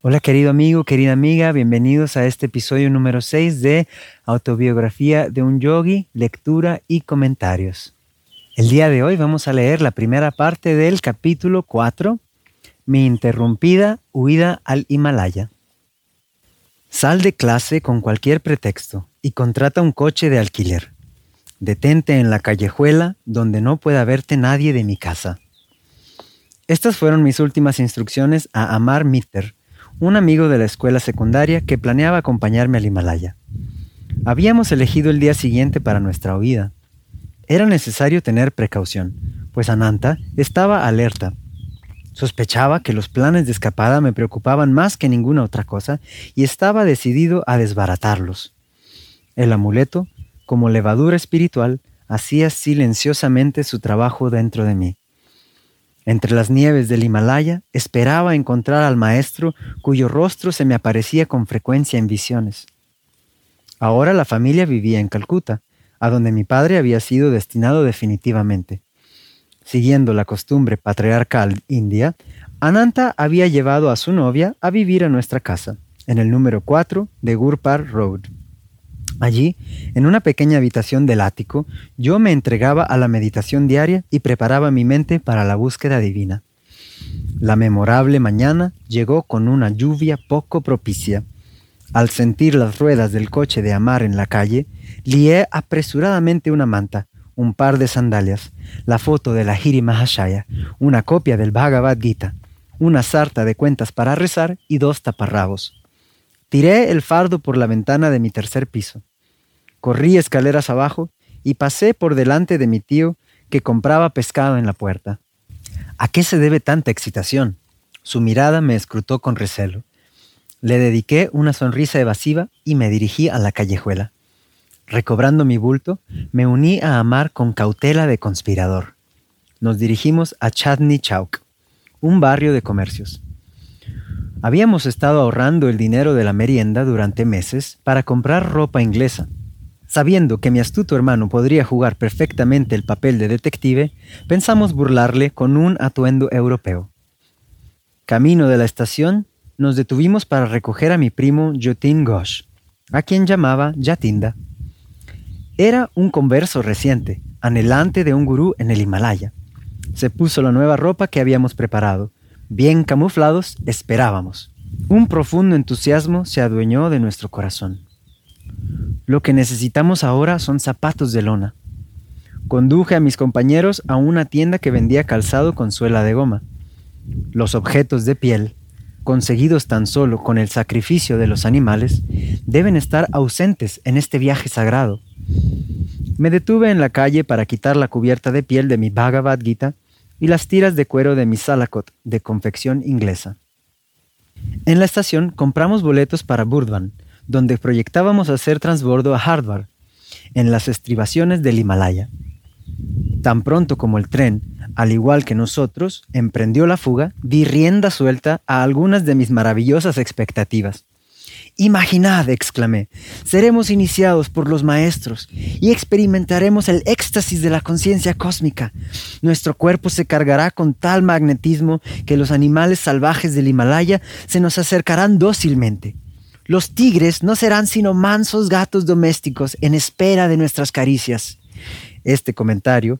Hola querido amigo, querida amiga, bienvenidos a este episodio número 6 de Autobiografía de un Yogi, lectura y comentarios. El día de hoy vamos a leer la primera parte del capítulo 4, Mi interrumpida huida al Himalaya. Sal de clase con cualquier pretexto y contrata un coche de alquiler. Detente en la callejuela donde no pueda verte nadie de mi casa. Estas fueron mis últimas instrucciones a Amar Mitter, un amigo de la escuela secundaria que planeaba acompañarme al Himalaya. Habíamos elegido el día siguiente para nuestra huida. Era necesario tener precaución, pues Ananta estaba alerta. Sospechaba que los planes de escapada me preocupaban más que ninguna otra cosa y estaba decidido a desbaratarlos. El amuleto, como levadura espiritual, hacía silenciosamente su trabajo dentro de mí. Entre las nieves del Himalaya esperaba encontrar al maestro cuyo rostro se me aparecía con frecuencia en visiones. Ahora la familia vivía en Calcuta, a donde mi padre había sido destinado definitivamente. Siguiendo la costumbre patriarcal india, Ananta había llevado a su novia a vivir a nuestra casa, en el número 4 de Gurpar Road. Allí, en una pequeña habitación del ático, yo me entregaba a la meditación diaria y preparaba mi mente para la búsqueda divina. La memorable mañana llegó con una lluvia poco propicia. Al sentir las ruedas del coche de Amar en la calle, lié apresuradamente una manta, un par de sandalias, la foto de la Hiri Mahashaya, una copia del Bhagavad Gita, una sarta de cuentas para rezar y dos taparrabos. Tiré el fardo por la ventana de mi tercer piso. Corrí escaleras abajo y pasé por delante de mi tío que compraba pescado en la puerta. ¿A qué se debe tanta excitación? Su mirada me escrutó con recelo. Le dediqué una sonrisa evasiva y me dirigí a la callejuela. Recobrando mi bulto, me uní a Amar con cautela de conspirador. Nos dirigimos a Chadni Chowk, un barrio de comercios. Habíamos estado ahorrando el dinero de la merienda durante meses para comprar ropa inglesa. Sabiendo que mi astuto hermano podría jugar perfectamente el papel de detective, pensamos burlarle con un atuendo europeo. Camino de la estación, nos detuvimos para recoger a mi primo Jotin Ghosh, a quien llamaba Yatinda. Era un converso reciente, anhelante de un gurú en el Himalaya. Se puso la nueva ropa que habíamos preparado, Bien camuflados, esperábamos. Un profundo entusiasmo se adueñó de nuestro corazón. Lo que necesitamos ahora son zapatos de lona. Conduje a mis compañeros a una tienda que vendía calzado con suela de goma. Los objetos de piel, conseguidos tan solo con el sacrificio de los animales, deben estar ausentes en este viaje sagrado. Me detuve en la calle para quitar la cubierta de piel de mi Bhagavad Gita y las tiras de cuero de mi Salakot de confección inglesa. En la estación compramos boletos para Burdwan, donde proyectábamos hacer transbordo a Hardwar, en las estribaciones del Himalaya. Tan pronto como el tren, al igual que nosotros, emprendió la fuga, di rienda suelta a algunas de mis maravillosas expectativas. Imaginad, exclamé, seremos iniciados por los maestros y experimentaremos el éxtasis de la conciencia cósmica. Nuestro cuerpo se cargará con tal magnetismo que los animales salvajes del Himalaya se nos acercarán dócilmente. Los tigres no serán sino mansos gatos domésticos en espera de nuestras caricias. Este comentario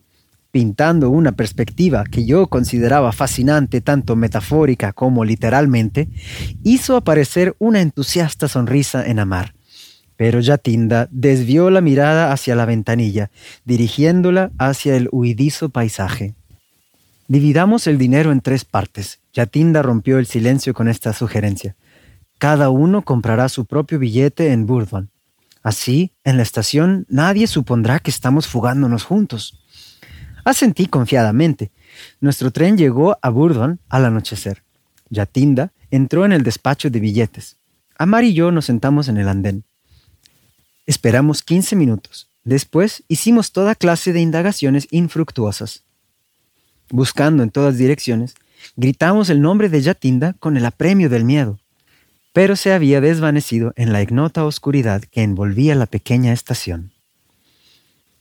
pintando una perspectiva que yo consideraba fascinante tanto metafórica como literalmente, hizo aparecer una entusiasta sonrisa en Amar. Pero Yatinda desvió la mirada hacia la ventanilla, dirigiéndola hacia el huidizo paisaje. Dividamos el dinero en tres partes. Yatinda rompió el silencio con esta sugerencia. Cada uno comprará su propio billete en Burdwan. Así, en la estación nadie supondrá que estamos fugándonos juntos. Asentí confiadamente. Nuestro tren llegó a Burdon al anochecer. Yatinda entró en el despacho de billetes. Amar y yo nos sentamos en el andén. Esperamos 15 minutos. Después hicimos toda clase de indagaciones infructuosas. Buscando en todas direcciones, gritamos el nombre de Yatinda con el apremio del miedo, pero se había desvanecido en la ignota oscuridad que envolvía la pequeña estación.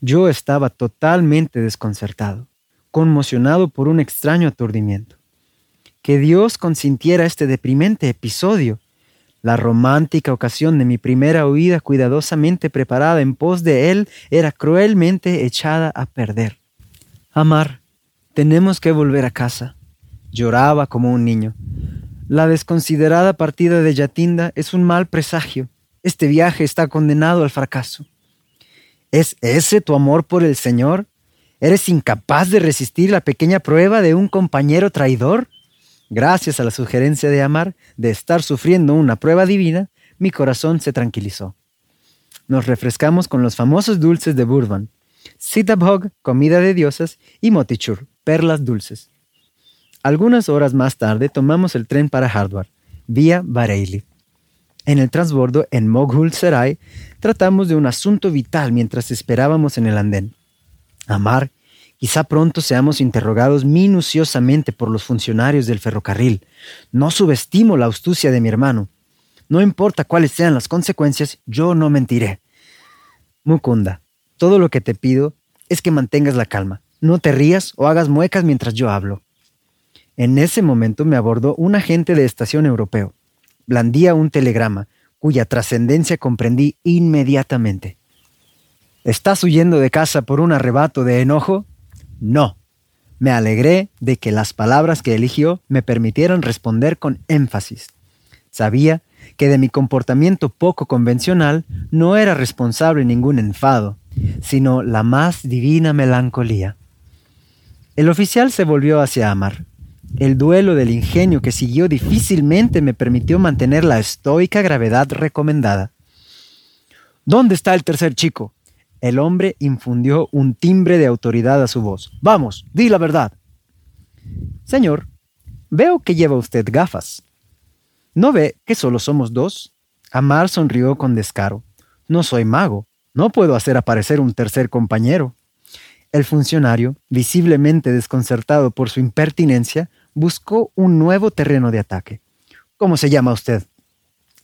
Yo estaba totalmente desconcertado, conmocionado por un extraño aturdimiento. que Dios consintiera este deprimente episodio. La romántica ocasión de mi primera huida cuidadosamente preparada en pos de Él era cruelmente echada a perder. Amar, tenemos que volver a casa. Lloraba como un niño. La desconsiderada partida de Yatinda es un mal presagio. Este viaje está condenado al fracaso. ¿Es ese tu amor por el Señor? ¿Eres incapaz de resistir la pequeña prueba de un compañero traidor? Gracias a la sugerencia de Amar de estar sufriendo una prueba divina, mi corazón se tranquilizó. Nos refrescamos con los famosos dulces de Burban, Sitabhog, comida de diosas, y Motichur, perlas dulces. Algunas horas más tarde tomamos el tren para Hardware, vía Bareilly. En el transbordo en Moghul Serai tratamos de un asunto vital mientras esperábamos en el andén. Amar, quizá pronto seamos interrogados minuciosamente por los funcionarios del ferrocarril. No subestimo la astucia de mi hermano. No importa cuáles sean las consecuencias, yo no mentiré. Mukunda, todo lo que te pido es que mantengas la calma. No te rías o hagas muecas mientras yo hablo. En ese momento me abordó un agente de estación europeo. Blandía un telegrama, cuya trascendencia comprendí inmediatamente. ¿Estás huyendo de casa por un arrebato de enojo? No. Me alegré de que las palabras que eligió me permitieran responder con énfasis. Sabía que de mi comportamiento poco convencional no era responsable ningún enfado, sino la más divina melancolía. El oficial se volvió hacia Amar. El duelo del ingenio que siguió difícilmente me permitió mantener la estoica gravedad recomendada. ¿Dónde está el tercer chico? El hombre infundió un timbre de autoridad a su voz. Vamos, di la verdad. Señor, veo que lleva usted gafas. ¿No ve que solo somos dos? Amar sonrió con descaro. No soy mago. No puedo hacer aparecer un tercer compañero. El funcionario, visiblemente desconcertado por su impertinencia, buscó un nuevo terreno de ataque. ¿Cómo se llama usted?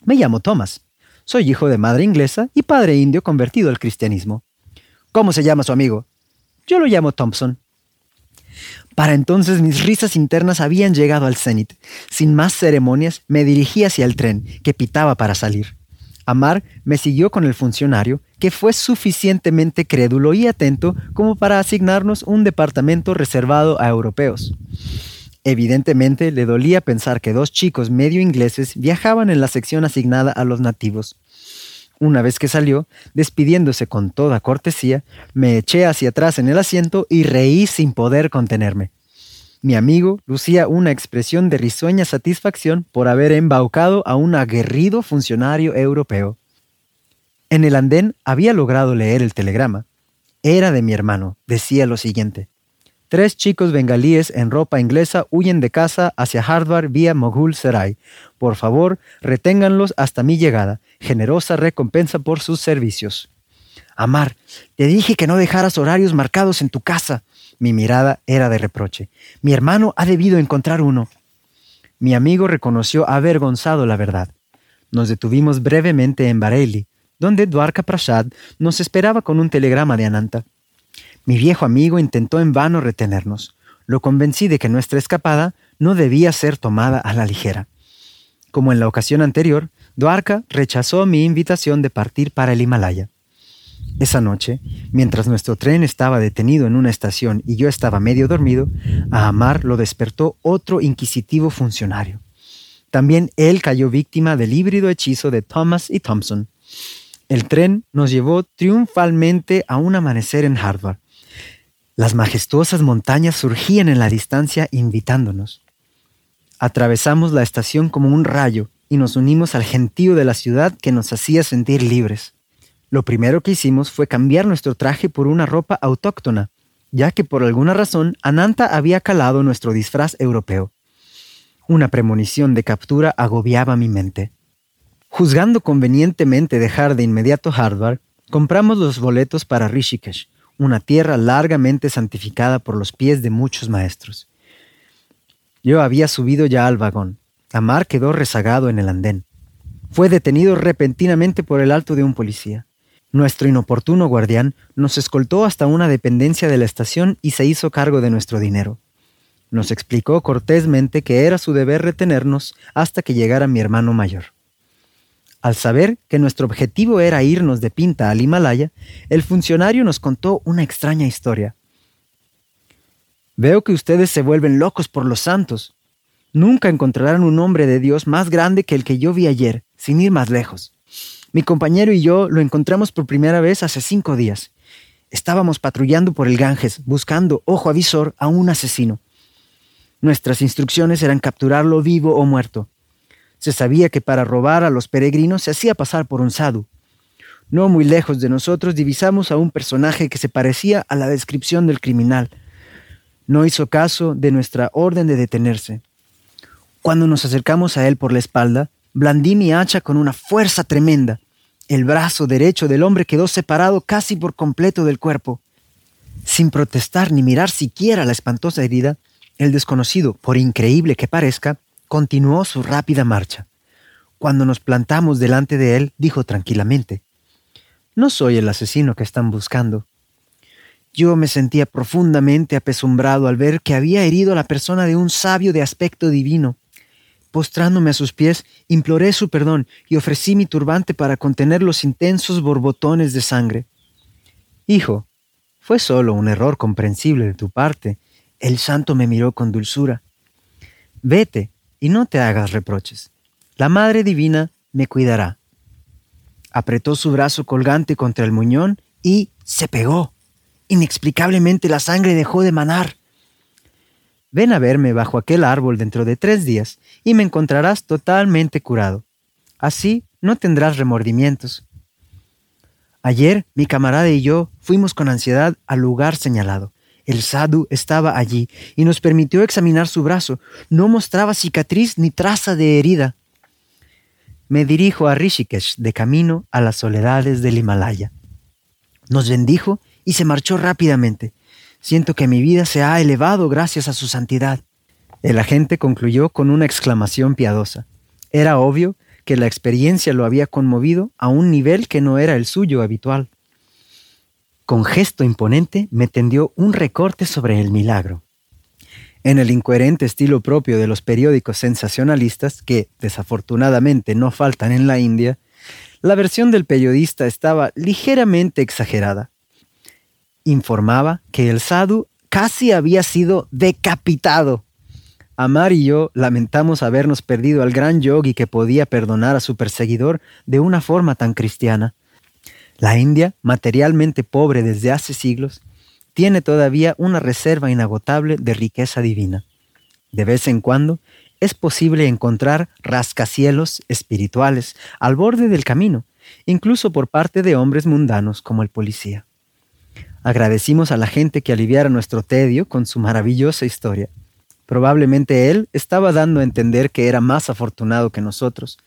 Me llamo Thomas. Soy hijo de madre inglesa y padre indio convertido al cristianismo. ¿Cómo se llama su amigo? Yo lo llamo Thompson. Para entonces mis risas internas habían llegado al cenit. Sin más ceremonias, me dirigí hacia el tren, que pitaba para salir. Amar me siguió con el funcionario, que fue suficientemente crédulo y atento como para asignarnos un departamento reservado a europeos. Evidentemente le dolía pensar que dos chicos medio ingleses viajaban en la sección asignada a los nativos. Una vez que salió, despidiéndose con toda cortesía, me eché hacia atrás en el asiento y reí sin poder contenerme. Mi amigo lucía una expresión de risueña satisfacción por haber embaucado a un aguerrido funcionario europeo. En el andén había logrado leer el telegrama. Era de mi hermano. Decía lo siguiente. Tres chicos bengalíes en ropa inglesa huyen de casa hacia Hardware vía Moghul Serai. Por favor, reténganlos hasta mi llegada. Generosa recompensa por sus servicios. Amar, te dije que no dejaras horarios marcados en tu casa. Mi mirada era de reproche. Mi hermano ha debido encontrar uno. Mi amigo reconoció avergonzado la verdad. Nos detuvimos brevemente en Bareilly, donde Dwarka Prasad nos esperaba con un telegrama de Ananta. Mi viejo amigo intentó en vano retenernos. Lo convencí de que nuestra escapada no debía ser tomada a la ligera. Como en la ocasión anterior, Dwarka rechazó mi invitación de partir para el Himalaya. Esa noche, mientras nuestro tren estaba detenido en una estación y yo estaba medio dormido, a Amar lo despertó otro inquisitivo funcionario. También él cayó víctima del híbrido hechizo de Thomas y Thompson. El tren nos llevó triunfalmente a un amanecer en Harvard. Las majestuosas montañas surgían en la distancia invitándonos. Atravesamos la estación como un rayo y nos unimos al gentío de la ciudad que nos hacía sentir libres. Lo primero que hicimos fue cambiar nuestro traje por una ropa autóctona, ya que por alguna razón Ananta había calado nuestro disfraz europeo. Una premonición de captura agobiaba mi mente. Juzgando convenientemente dejar de inmediato Harvard, compramos los boletos para Rishikesh, una tierra largamente santificada por los pies de muchos maestros. Yo había subido ya al vagón. Amar quedó rezagado en el andén. Fue detenido repentinamente por el alto de un policía. Nuestro inoportuno guardián nos escoltó hasta una dependencia de la estación y se hizo cargo de nuestro dinero. Nos explicó cortésmente que era su deber retenernos hasta que llegara mi hermano mayor. Al saber que nuestro objetivo era irnos de pinta al Himalaya, el funcionario nos contó una extraña historia. Veo que ustedes se vuelven locos por los santos. Nunca encontrarán un hombre de Dios más grande que el que yo vi ayer, sin ir más lejos. Mi compañero y yo lo encontramos por primera vez hace cinco días. Estábamos patrullando por el Ganges, buscando, ojo avisor, a un asesino. Nuestras instrucciones eran capturarlo vivo o muerto. Se sabía que para robar a los peregrinos se hacía pasar por un sadhu. No muy lejos de nosotros divisamos a un personaje que se parecía a la descripción del criminal. No hizo caso de nuestra orden de detenerse. Cuando nos acercamos a él por la espalda, blandí mi hacha con una fuerza tremenda. El brazo derecho del hombre quedó separado casi por completo del cuerpo. Sin protestar ni mirar siquiera la espantosa herida, el desconocido, por increíble que parezca, continuó su rápida marcha. Cuando nos plantamos delante de él, dijo tranquilamente, No soy el asesino que están buscando. Yo me sentía profundamente apesumbrado al ver que había herido a la persona de un sabio de aspecto divino. Postrándome a sus pies, imploré su perdón y ofrecí mi turbante para contener los intensos borbotones de sangre. Hijo, fue solo un error comprensible de tu parte. El santo me miró con dulzura. Vete, y no te hagas reproches. La Madre Divina me cuidará. Apretó su brazo colgante contra el muñón y se pegó. Inexplicablemente la sangre dejó de manar. Ven a verme bajo aquel árbol dentro de tres días y me encontrarás totalmente curado. Así no tendrás remordimientos. Ayer mi camarada y yo fuimos con ansiedad al lugar señalado. El sadhu estaba allí y nos permitió examinar su brazo. No mostraba cicatriz ni traza de herida. Me dirijo a Rishikesh de camino a las soledades del Himalaya. Nos bendijo y se marchó rápidamente. Siento que mi vida se ha elevado gracias a su santidad. El agente concluyó con una exclamación piadosa. Era obvio que la experiencia lo había conmovido a un nivel que no era el suyo habitual. Con gesto imponente me tendió un recorte sobre el milagro. En el incoherente estilo propio de los periódicos sensacionalistas, que desafortunadamente no faltan en la India, la versión del periodista estaba ligeramente exagerada. Informaba que el sadhu casi había sido decapitado. Amar y yo lamentamos habernos perdido al gran yogi que podía perdonar a su perseguidor de una forma tan cristiana. La India, materialmente pobre desde hace siglos, tiene todavía una reserva inagotable de riqueza divina. De vez en cuando es posible encontrar rascacielos espirituales al borde del camino, incluso por parte de hombres mundanos como el policía. Agradecimos a la gente que aliviara nuestro tedio con su maravillosa historia. Probablemente él estaba dando a entender que era más afortunado que nosotros.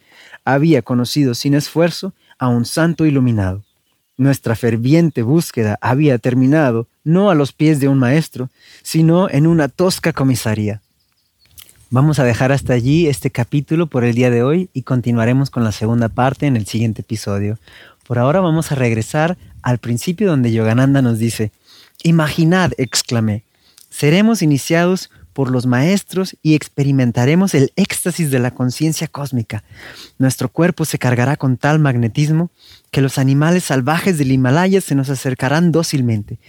Había conocido sin esfuerzo a un santo iluminado. Nuestra ferviente búsqueda había terminado no a los pies de un maestro, sino en una tosca comisaría. Vamos a dejar hasta allí este capítulo por el día de hoy y continuaremos con la segunda parte en el siguiente episodio. Por ahora vamos a regresar al principio donde Yogananda nos dice, Imaginad, exclamé, seremos iniciados por los maestros y experimentaremos el éxtasis de la conciencia cósmica. Nuestro cuerpo se cargará con tal magnetismo que los animales salvajes del Himalaya se nos acercarán dócilmente.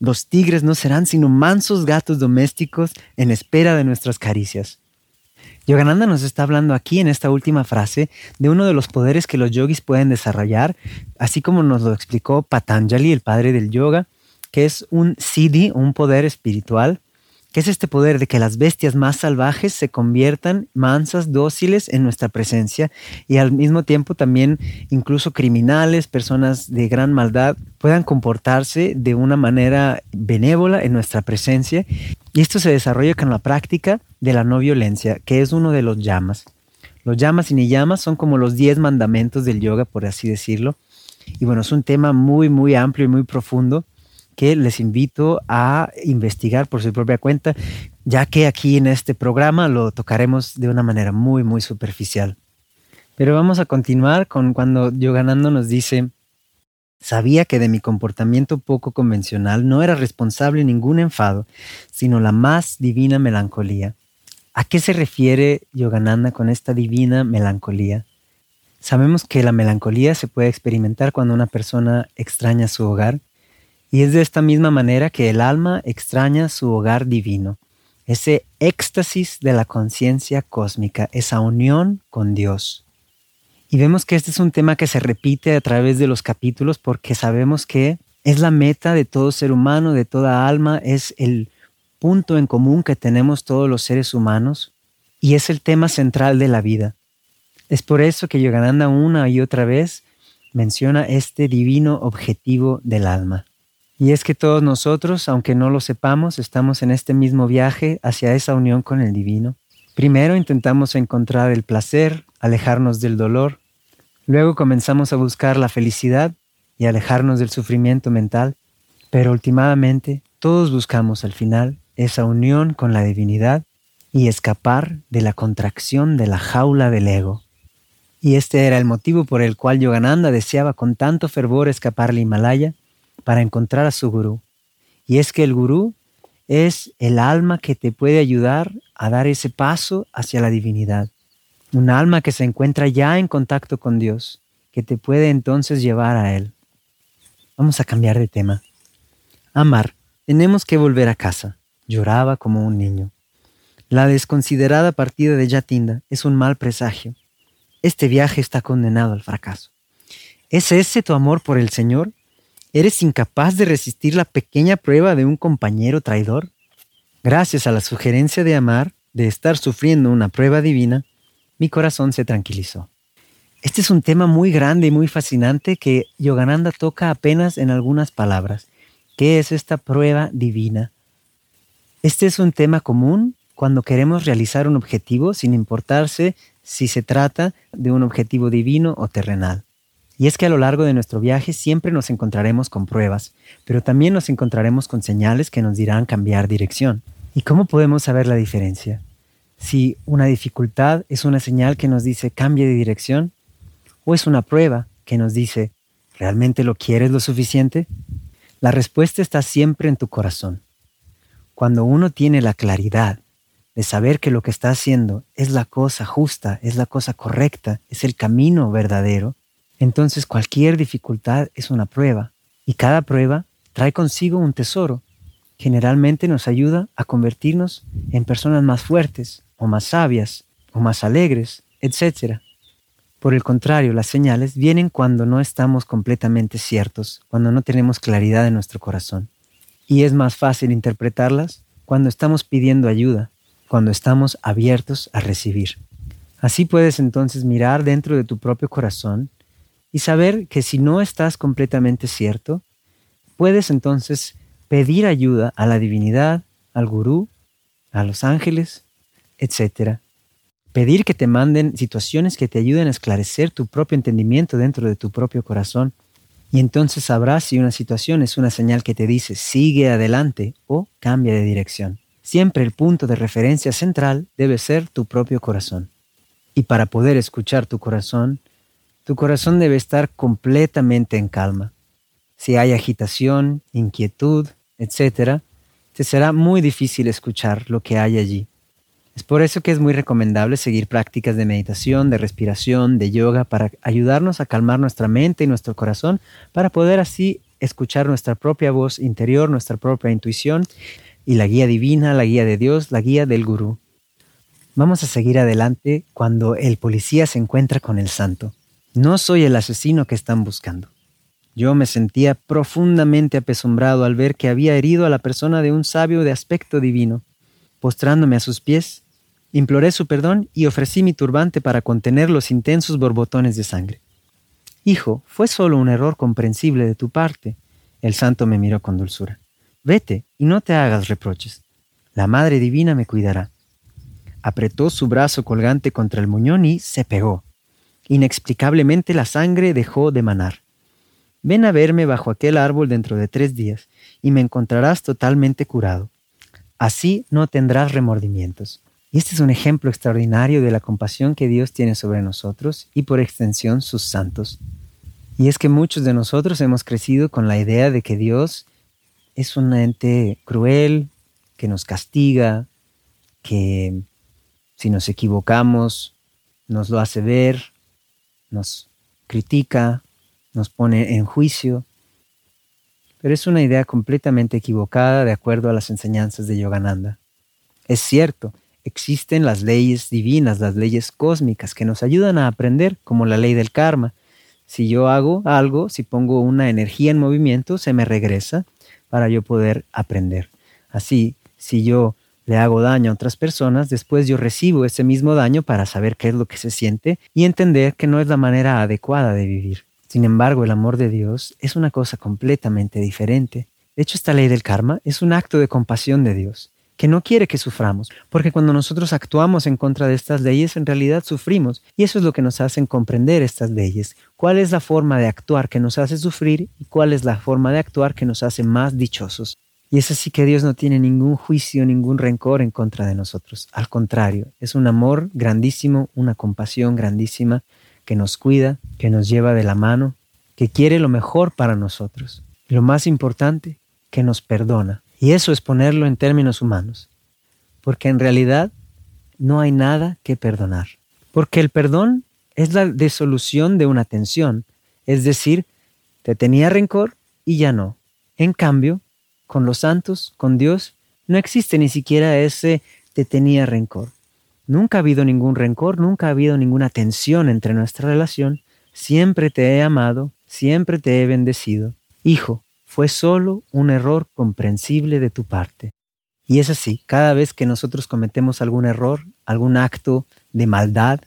Los tigres no serán sino mansos gatos domésticos en espera de nuestras caricias. Yogananda nos está hablando aquí en esta última frase de uno de los poderes que los yogis pueden desarrollar, así como nos lo explicó Patanjali, el padre del yoga, que es un siddhi, un poder espiritual que es este poder de que las bestias más salvajes se conviertan mansas, dóciles en nuestra presencia y al mismo tiempo también incluso criminales, personas de gran maldad puedan comportarse de una manera benévola en nuestra presencia. Y esto se desarrolla con la práctica de la no violencia, que es uno de los llamas. Los llamas y ni llamas son como los diez mandamentos del yoga, por así decirlo. Y bueno, es un tema muy, muy amplio y muy profundo que les invito a investigar por su propia cuenta, ya que aquí en este programa lo tocaremos de una manera muy, muy superficial. Pero vamos a continuar con cuando Yoganando nos dice, Sabía que de mi comportamiento poco convencional no era responsable ningún enfado, sino la más divina melancolía. ¿A qué se refiere Yogananda con esta divina melancolía? Sabemos que la melancolía se puede experimentar cuando una persona extraña su hogar, y es de esta misma manera que el alma extraña su hogar divino, ese éxtasis de la conciencia cósmica, esa unión con Dios. Y vemos que este es un tema que se repite a través de los capítulos porque sabemos que es la meta de todo ser humano, de toda alma, es el punto en común que tenemos todos los seres humanos y es el tema central de la vida. Es por eso que Yogananda una y otra vez menciona este divino objetivo del alma. Y es que todos nosotros, aunque no lo sepamos, estamos en este mismo viaje hacia esa unión con el divino. Primero intentamos encontrar el placer, alejarnos del dolor, Luego comenzamos a buscar la felicidad y alejarnos del sufrimiento mental, pero últimamente todos buscamos al final esa unión con la divinidad y escapar de la contracción de la jaula del ego. Y este era el motivo por el cual Yogananda deseaba con tanto fervor escapar al Himalaya para encontrar a su gurú. Y es que el gurú es el alma que te puede ayudar a dar ese paso hacia la divinidad. Un alma que se encuentra ya en contacto con Dios, que te puede entonces llevar a Él. Vamos a cambiar de tema. Amar, tenemos que volver a casa. Lloraba como un niño. La desconsiderada partida de Yatinda es un mal presagio. Este viaje está condenado al fracaso. ¿Es ese tu amor por el Señor? ¿Eres incapaz de resistir la pequeña prueba de un compañero traidor? Gracias a la sugerencia de amar, de estar sufriendo una prueba divina, mi corazón se tranquilizó. Este es un tema muy grande y muy fascinante que Yogananda toca apenas en algunas palabras. ¿Qué es esta prueba divina? Este es un tema común cuando queremos realizar un objetivo sin importarse si se trata de un objetivo divino o terrenal. Y es que a lo largo de nuestro viaje siempre nos encontraremos con pruebas, pero también nos encontraremos con señales que nos dirán cambiar dirección. ¿Y cómo podemos saber la diferencia? si una dificultad es una señal que nos dice cambie de dirección o es una prueba que nos dice ¿realmente lo quieres lo suficiente? La respuesta está siempre en tu corazón. Cuando uno tiene la claridad de saber que lo que está haciendo es la cosa justa, es la cosa correcta, es el camino verdadero, entonces cualquier dificultad es una prueba y cada prueba trae consigo un tesoro. Generalmente nos ayuda a convertirnos en personas más fuertes, o más sabias, o más alegres, etc. Por el contrario, las señales vienen cuando no estamos completamente ciertos, cuando no tenemos claridad en nuestro corazón. Y es más fácil interpretarlas cuando estamos pidiendo ayuda, cuando estamos abiertos a recibir. Así puedes entonces mirar dentro de tu propio corazón y saber que si no estás completamente cierto, puedes entonces pedir ayuda a la divinidad, al gurú, a los ángeles, etc. Pedir que te manden situaciones que te ayuden a esclarecer tu propio entendimiento dentro de tu propio corazón. Y entonces sabrás si una situación es una señal que te dice sigue adelante o cambia de dirección. Siempre el punto de referencia central debe ser tu propio corazón. Y para poder escuchar tu corazón, tu corazón debe estar completamente en calma. Si hay agitación, inquietud, etc., te será muy difícil escuchar lo que hay allí. Es por eso que es muy recomendable seguir prácticas de meditación, de respiración, de yoga, para ayudarnos a calmar nuestra mente y nuestro corazón, para poder así escuchar nuestra propia voz interior, nuestra propia intuición y la guía divina, la guía de Dios, la guía del gurú. Vamos a seguir adelante cuando el policía se encuentra con el santo. No soy el asesino que están buscando. Yo me sentía profundamente apesumbrado al ver que había herido a la persona de un sabio de aspecto divino. Postrándome a sus pies, imploré su perdón y ofrecí mi turbante para contener los intensos borbotones de sangre. Hijo, fue solo un error comprensible de tu parte. El santo me miró con dulzura. Vete y no te hagas reproches. La Madre Divina me cuidará. Apretó su brazo colgante contra el muñón y se pegó. Inexplicablemente la sangre dejó de manar. Ven a verme bajo aquel árbol dentro de tres días y me encontrarás totalmente curado. Así no tendrás remordimientos. Y este es un ejemplo extraordinario de la compasión que Dios tiene sobre nosotros y por extensión sus santos. Y es que muchos de nosotros hemos crecido con la idea de que Dios es un ente cruel, que nos castiga, que si nos equivocamos nos lo hace ver, nos critica, nos pone en juicio. Pero es una idea completamente equivocada de acuerdo a las enseñanzas de Yogananda. Es cierto, existen las leyes divinas, las leyes cósmicas que nos ayudan a aprender, como la ley del karma. Si yo hago algo, si pongo una energía en movimiento, se me regresa para yo poder aprender. Así, si yo le hago daño a otras personas, después yo recibo ese mismo daño para saber qué es lo que se siente y entender que no es la manera adecuada de vivir. Sin embargo, el amor de Dios es una cosa completamente diferente. De hecho, esta ley del karma es un acto de compasión de Dios, que no quiere que suframos, porque cuando nosotros actuamos en contra de estas leyes, en realidad sufrimos, y eso es lo que nos hace comprender estas leyes, cuál es la forma de actuar que nos hace sufrir y cuál es la forma de actuar que nos hace más dichosos. Y es así que Dios no tiene ningún juicio, ningún rencor en contra de nosotros. Al contrario, es un amor grandísimo, una compasión grandísima que nos cuida, que nos lleva de la mano, que quiere lo mejor para nosotros. Y lo más importante, que nos perdona. Y eso es ponerlo en términos humanos. Porque en realidad no hay nada que perdonar. Porque el perdón es la disolución de una tensión. Es decir, te tenía rencor y ya no. En cambio, con los santos, con Dios, no existe ni siquiera ese te tenía rencor. Nunca ha habido ningún rencor, nunca ha habido ninguna tensión entre nuestra relación. Siempre te he amado, siempre te he bendecido. Hijo, fue solo un error comprensible de tu parte. Y es así, cada vez que nosotros cometemos algún error, algún acto de maldad,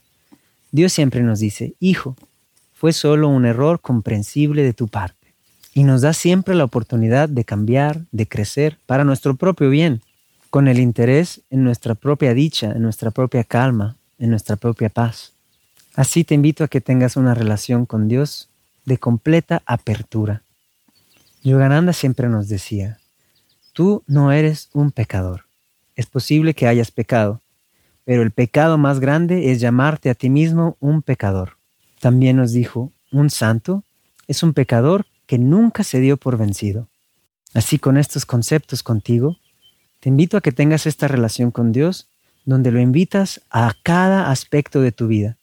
Dios siempre nos dice, Hijo, fue solo un error comprensible de tu parte y nos da siempre la oportunidad de cambiar, de crecer para nuestro propio bien, con el interés en nuestra propia dicha, en nuestra propia calma, en nuestra propia paz. Así te invito a que tengas una relación con Dios de completa apertura. Yogananda siempre nos decía, tú no eres un pecador. Es posible que hayas pecado, pero el pecado más grande es llamarte a ti mismo un pecador. También nos dijo, un santo es un pecador que nunca se dio por vencido. Así con estos conceptos contigo, te invito a que tengas esta relación con Dios donde lo invitas a cada aspecto de tu vida.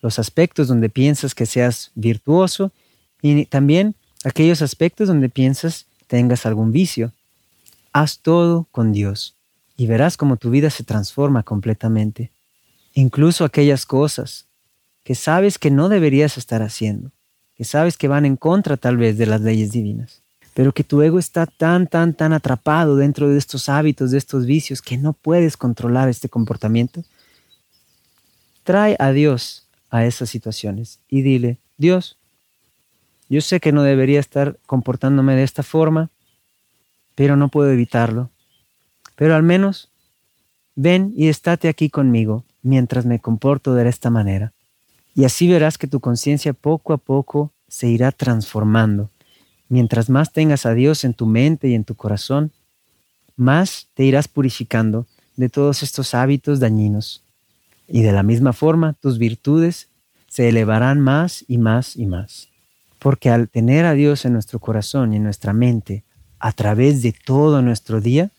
Los aspectos donde piensas que seas virtuoso y también aquellos aspectos donde piensas tengas algún vicio. Haz todo con Dios y verás cómo tu vida se transforma completamente. Incluso aquellas cosas que sabes que no deberías estar haciendo que sabes que van en contra tal vez de las leyes divinas, pero que tu ego está tan, tan, tan atrapado dentro de estos hábitos, de estos vicios, que no puedes controlar este comportamiento, trae a Dios a esas situaciones y dile, Dios, yo sé que no debería estar comportándome de esta forma, pero no puedo evitarlo. Pero al menos ven y estate aquí conmigo mientras me comporto de esta manera. Y así verás que tu conciencia poco a poco se irá transformando. Mientras más tengas a Dios en tu mente y en tu corazón, más te irás purificando de todos estos hábitos dañinos. Y de la misma forma, tus virtudes se elevarán más y más y más. Porque al tener a Dios en nuestro corazón y en nuestra mente, a través de todo nuestro día,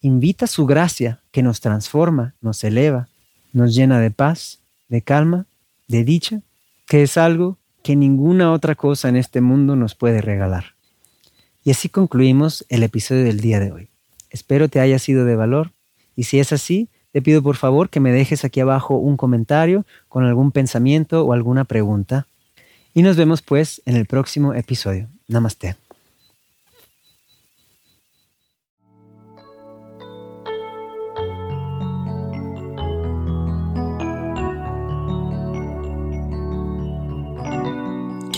invita su gracia que nos transforma, nos eleva, nos llena de paz, de calma de dicha, que es algo que ninguna otra cosa en este mundo nos puede regalar. Y así concluimos el episodio del día de hoy. Espero te haya sido de valor y si es así, te pido por favor que me dejes aquí abajo un comentario con algún pensamiento o alguna pregunta. Y nos vemos pues en el próximo episodio. Namaste.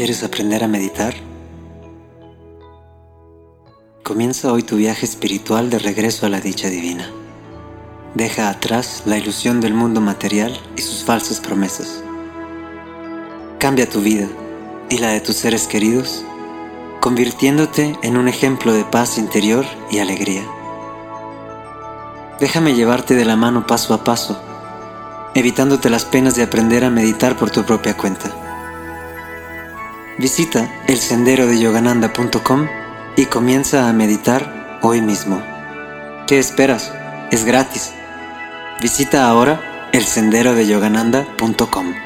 ¿Quieres aprender a meditar? Comienza hoy tu viaje espiritual de regreso a la dicha divina. Deja atrás la ilusión del mundo material y sus falsas promesas. Cambia tu vida y la de tus seres queridos, convirtiéndote en un ejemplo de paz interior y alegría. Déjame llevarte de la mano paso a paso, evitándote las penas de aprender a meditar por tu propia cuenta. Visita elsenderodeyogananda.com y comienza a meditar hoy mismo. ¿Qué esperas? Es gratis. Visita ahora elsenderodeyogananda.com.